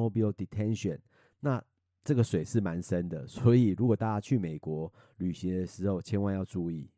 mobile detention。那这个水是蛮深的，所以如果大家去美国旅行的时候，千万要注意。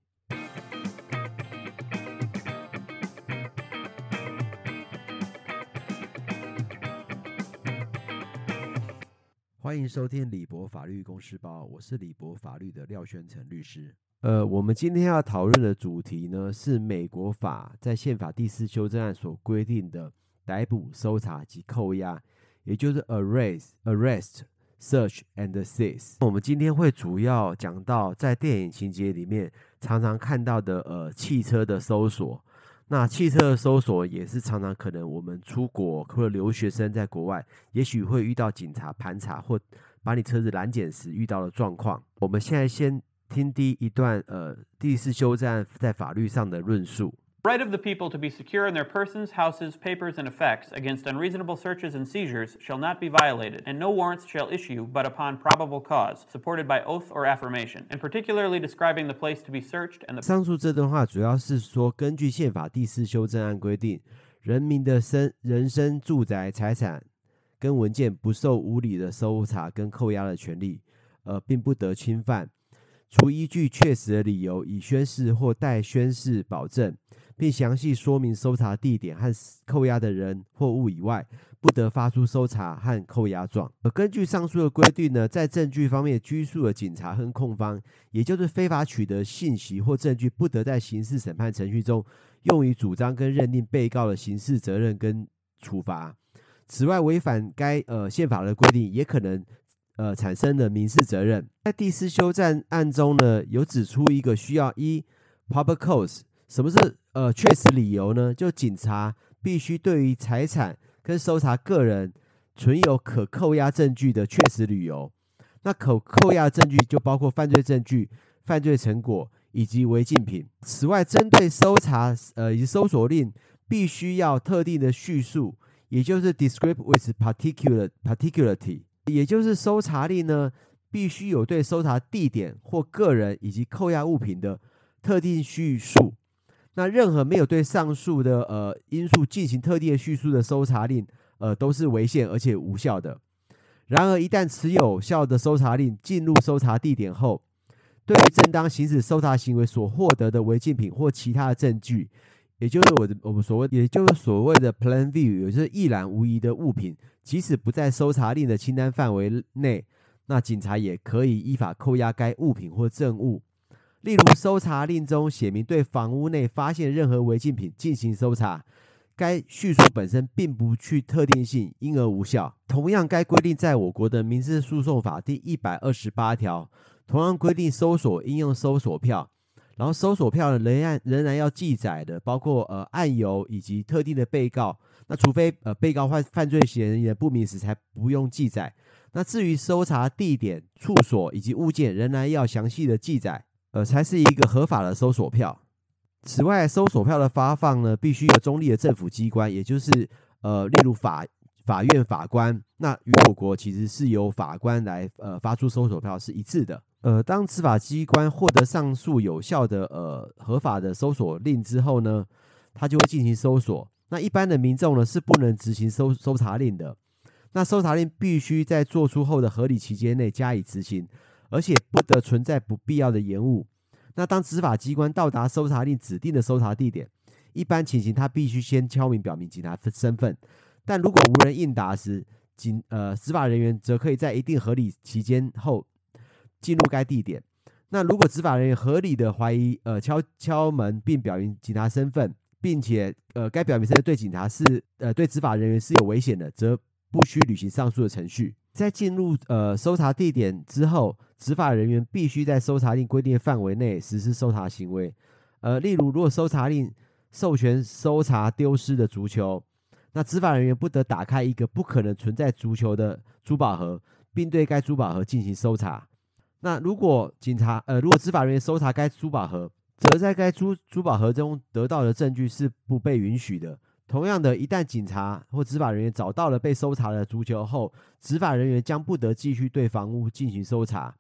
欢迎收听李博法律公司报，我是李博法律的廖宣成律师。呃，我们今天要讨论的主题呢，是美国法在宪法第四修正案所规定的逮捕、搜查及扣押，也就是 arrest、arrest、search and seize。我们今天会主要讲到在电影情节里面常常看到的呃汽车的搜索。那汽车的搜索也是常常可能我们出国或者留学生在国外，也许会遇到警察盘查或把你车子拦检时遇到的状况。我们现在先听第一段呃第四修正案在法律上的论述。Right of the people to be secure in their persons, houses, papers, and effects against unreasonable searches and seizures shall not be violated, and no warrants shall issue but upon probable cause, supported by oath or affirmation, and particularly describing the place to be searched and the. 上述这段话主要是说，根据宪法第四修正案规定，人民的身、人身、住宅、财产跟文件不受无理的搜查跟扣押的权利，呃，并不得侵犯，除依据确实的理由，以宣誓或待宣誓保证。并详细说明搜查地点和扣押的人或物以外，不得发出搜查和扣押状。而根据上述的规定呢，在证据方面拘束的警察和控方，也就是非法取得信息或证据，不得在刑事审判程序中用于主张跟认定被告的刑事责任跟处罚。此外，违反该呃宪法的规定，也可能呃产生的民事责任。在第四修正案中呢，有指出一个需要一 public cause。什么是呃确实理由呢？就警察必须对于财产跟搜查个人存有可扣押证据的确实理由。那可扣押证据就包括犯罪证据、犯罪成果以及违禁品。此外，针对搜查呃以及搜索令，必须要特定的叙述，也就是 describe with particular particularity，也就是搜查令呢必须有对搜查地点或个人以及扣押物品的特定叙述。那任何没有对上述的呃因素进行特定的叙述的搜查令，呃都是违宪而且无效的。然而，一旦持有效的搜查令进入搜查地点后，对于正当行使搜查行为所获得的违禁品或其他的证据，也就是我的我们所谓，也就是所谓的 plain view，也就是一览无遗的物品，即使不在搜查令的清单范围内，那警察也可以依法扣押该物品或证物。例如，搜查令中写明对房屋内发现任何违禁品进行搜查，该叙述本身并不具特定性，因而无效。同样，该规定在我国的民事诉讼法第一百二十八条，同样规定搜索应用搜索票，然后搜索票仍然仍然要记载的，包括呃案由以及特定的被告。那除非呃被告犯犯罪嫌疑人不明时，才不用记载。那至于搜查地点、处所以及物件，仍然要详细的记载。呃，才是一个合法的搜索票。此外，搜索票的发放呢，必须由中立的政府机关，也就是呃，例如法法院法官。那与我国其实是由法官来呃发出搜索票是一致的。呃，当执法机关获得上述有效的呃合法的搜索令之后呢，他就会进行搜索。那一般的民众呢是不能执行搜搜查令的。那搜查令必须在作出后的合理期间内加以执行。而且不得存在不必要的延误。那当执法机关到达搜查令指定的搜查地点，一般情形他必须先敲门表明警察身份。但如果无人应答时，警呃执法人员则可以在一定合理期间后进入该地点。那如果执法人员合理的怀疑呃敲敲门并表明警察身份，并且呃该表明身份对警察是呃对执法人员是有危险的，则不需履行上述的程序。在进入呃搜查地点之后，执法人员必须在搜查令规定的范围内实施搜查行为。呃，例如，如果搜查令授权搜查丢失的足球，那执法人员不得打开一个不可能存在足球的珠宝盒，并对该珠宝盒进行搜查。那如果警察呃，如果执法人员搜查该珠宝盒，则在该珠珠宝盒中得到的证据是不被允许的。同样的，一旦警察或执法人员找到了被搜查的足球后，执法人员将不得继续对房屋进行搜查。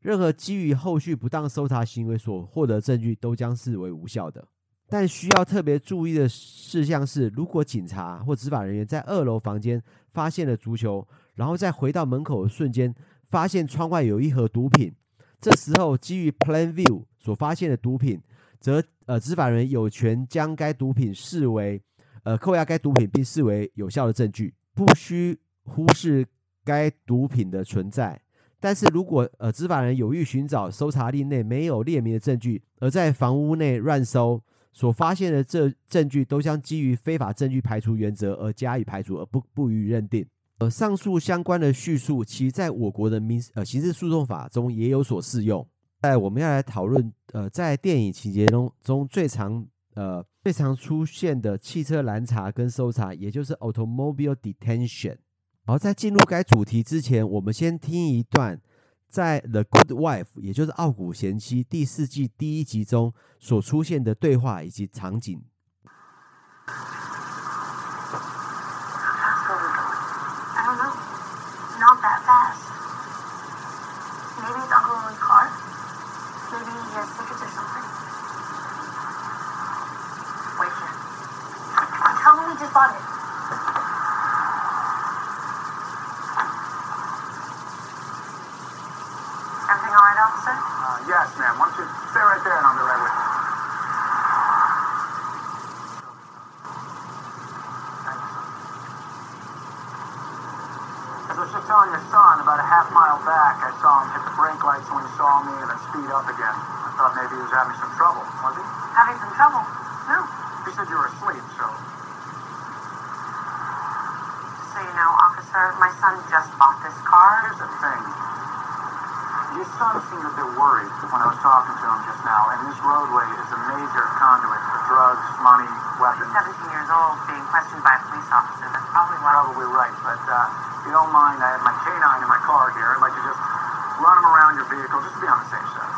任何基于后续不当搜查行为所获得证据，都将视为无效的。但需要特别注意的事项是，如果警察或执法人员在二楼房间发现了足球，然后再回到门口的瞬间，发现窗外有一盒毒品，这时候基于 Plan View 所发现的毒品，则呃执法人员有权将该毒品视为呃扣押该毒品，并视为有效的证据，不需忽视该毒品的存在。但是如果呃执法人有意寻找搜查令内没有列明的证据，而在房屋内乱搜，所发现的这证据都将基于非法证据排除原则而加以排除，而不不予认定。呃，上述相关的叙述，其在我国的民呃刑事诉讼法中也有所适用。在我们要来讨论，呃，在电影情节中中最常呃最常出现的汽车拦查跟搜查，也就是 automobile detention。好，在进入该主题之前，我们先听一段。在《The Good Wife》，也就是《傲骨贤妻》第四季第一集中所出现的对话以及场景。sir? Uh, yes, ma'am. Why don't you stay right there and I'll be right with you. As I was just telling your son, about a half mile back, I saw him hit the brake lights when he saw me and then speed up again. I thought maybe he was having some trouble, was he? Having some trouble? No. He said you were asleep, so... So you know, officer, my son just bought this car. Here's the thing. Your son seemed a bit worried when I was talking to him just now, and this roadway is a major conduit for drugs, money, weapons. He's 17 years old, being questioned by a police officer. That's probably why. Probably right, but uh, if you don't mind, I have my canine in my car here. I'd like to just run him around your vehicle just to be on the safe side.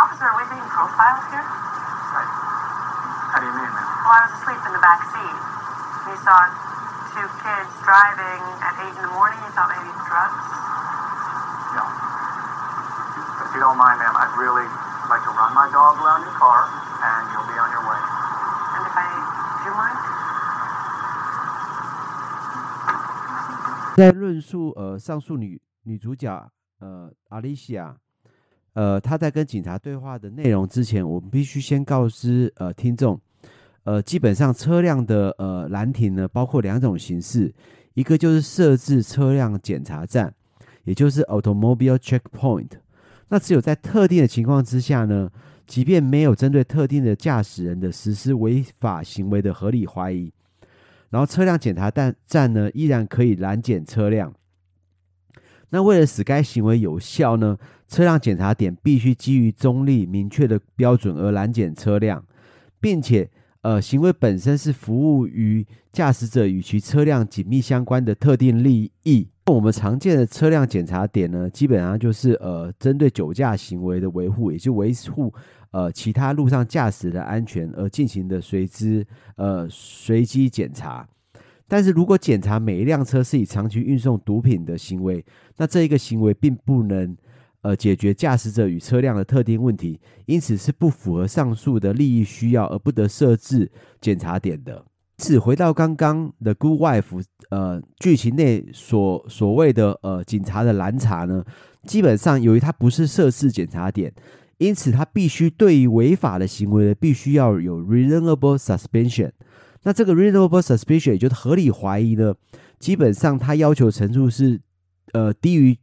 Officer, are we being profiled here? Right. How do you mean, ma'am? Well, I was asleep in the back seat. He saw 在论述呃上述女女主角呃阿丽西亚呃她在跟警察对话的内容之前，我们必须先告知呃听众呃基本上车辆的呃拦停呢包括两种形式，一个就是设置车辆检查站，也就是 automobile checkpoint。那只有在特定的情况之下呢，即便没有针对特定的驾驶人的实施违法行为的合理怀疑。然后车辆检查站站呢，依然可以拦检车辆。那为了使该行为有效呢，车辆检查点必须基于中立明确的标准而拦检车辆，并且呃，行为本身是服务于驾驶者与其车辆紧密相关的特定利益。我们常见的车辆检查点呢，基本上就是呃，针对酒驾行为的维护，也就维护。呃，其他路上驾驶的安全而进行的随之呃随机检查，但是如果检查每一辆车是以长期运送毒品的行为，那这一个行为并不能呃解决驾驶者与车辆的特定问题，因此是不符合上述的利益需要而不得设置检查点的。此回到刚刚的《Good Wife》呃剧情内所所谓的呃警察的拦查呢，基本上由于它不是设置检查点。因此，它必须对于违法的行为呢，必须要有 reasonable suspicion。那这个 reasonable suspicion 也就是合理怀疑呢，基本上它要求程度是，呃，低于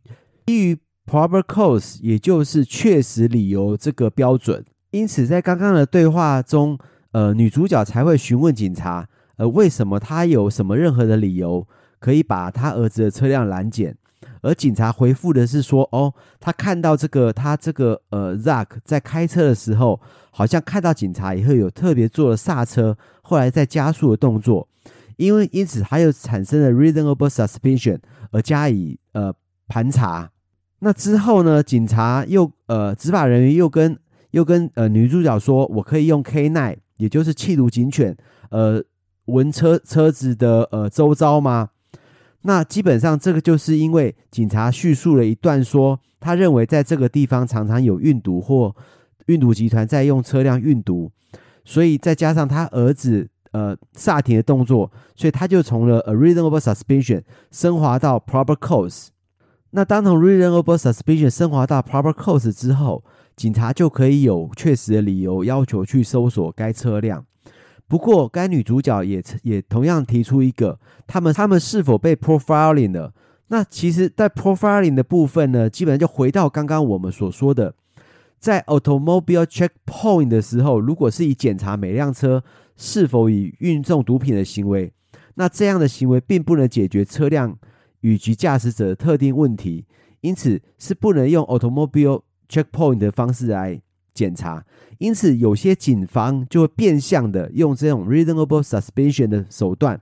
低于 probable cause，也就是确实理由这个标准。因此，在刚刚的对话中，呃，女主角才会询问警察，呃，为什么他有什么任何的理由可以把他儿子的车辆拦检。而警察回复的是说：“哦，他看到这个，他这个呃，Zack 在开车的时候，好像看到警察以后有特别做了刹车，后来再加速的动作，因为因此他又产生了 reasonable suspicion 而加以呃盘查。那之后呢，警察又呃执法人员又跟又跟呃女主角说，我可以用 K9，也就是缉毒警犬，呃，闻车车子的呃周遭吗？”那基本上，这个就是因为警察叙述了一段说，他认为在这个地方常常有运毒或运毒集团在用车辆运毒，所以再加上他儿子呃刹停的动作，所以他就从了 a reasonable suspicion 升华到 proper cause。那当从 reasonable suspicion 升华到 proper cause 之后，警察就可以有确实的理由要求去搜索该车辆。不过，该女主角也也同样提出一个，他们他们是否被 profiling 了？那其实，在 profiling 的部分呢，基本上就回到刚刚我们所说的，在 automobile checkpoint 的时候，如果是以检查每辆车是否以运送毒品的行为，那这样的行为并不能解决车辆。以及驾驶者的特定问题，因此是不能用 automobile checkpoint 的方式来检查。因此，有些警方就会变相的用这种 reasonable suspicion 的手段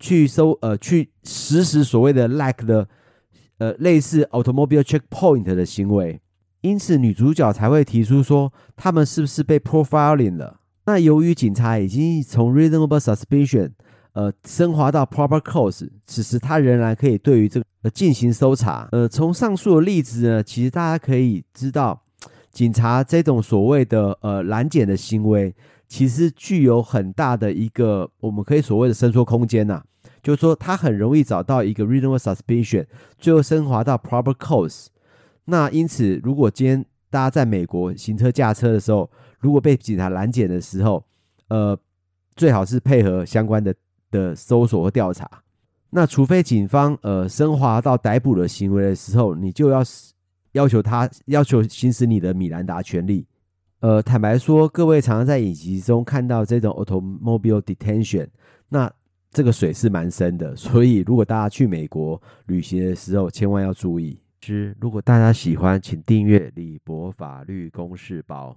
去搜呃去实施所谓的 like 的呃类似 automobile checkpoint 的行为。因此，女主角才会提出说，他们是不是被 profiling 了？那由于警察已经从 reasonable suspicion 呃，升华到 proper cause，此时他仍然可以对于这个呃进行搜查。呃，从上述的例子呢，其实大家可以知道，警察这种所谓的呃拦检的行为，其实具有很大的一个我们可以所谓的伸缩空间呐、就是说他很容易找到一个 reasonable suspicion，最后升华到 proper cause。那因此，如果今天大家在美国行车驾车的时候，如果被警察拦检的时候，呃，最好是配合相关的。的搜索和调查，那除非警方呃升华到逮捕的行为的时候，你就要要求他要求行使你的米兰达权利。呃，坦白说，各位常常在影集中看到这种 automobile detention，那这个水是蛮深的，所以如果大家去美国旅行的时候，千万要注意。之，如果大家喜欢，请订阅李博法律公事包。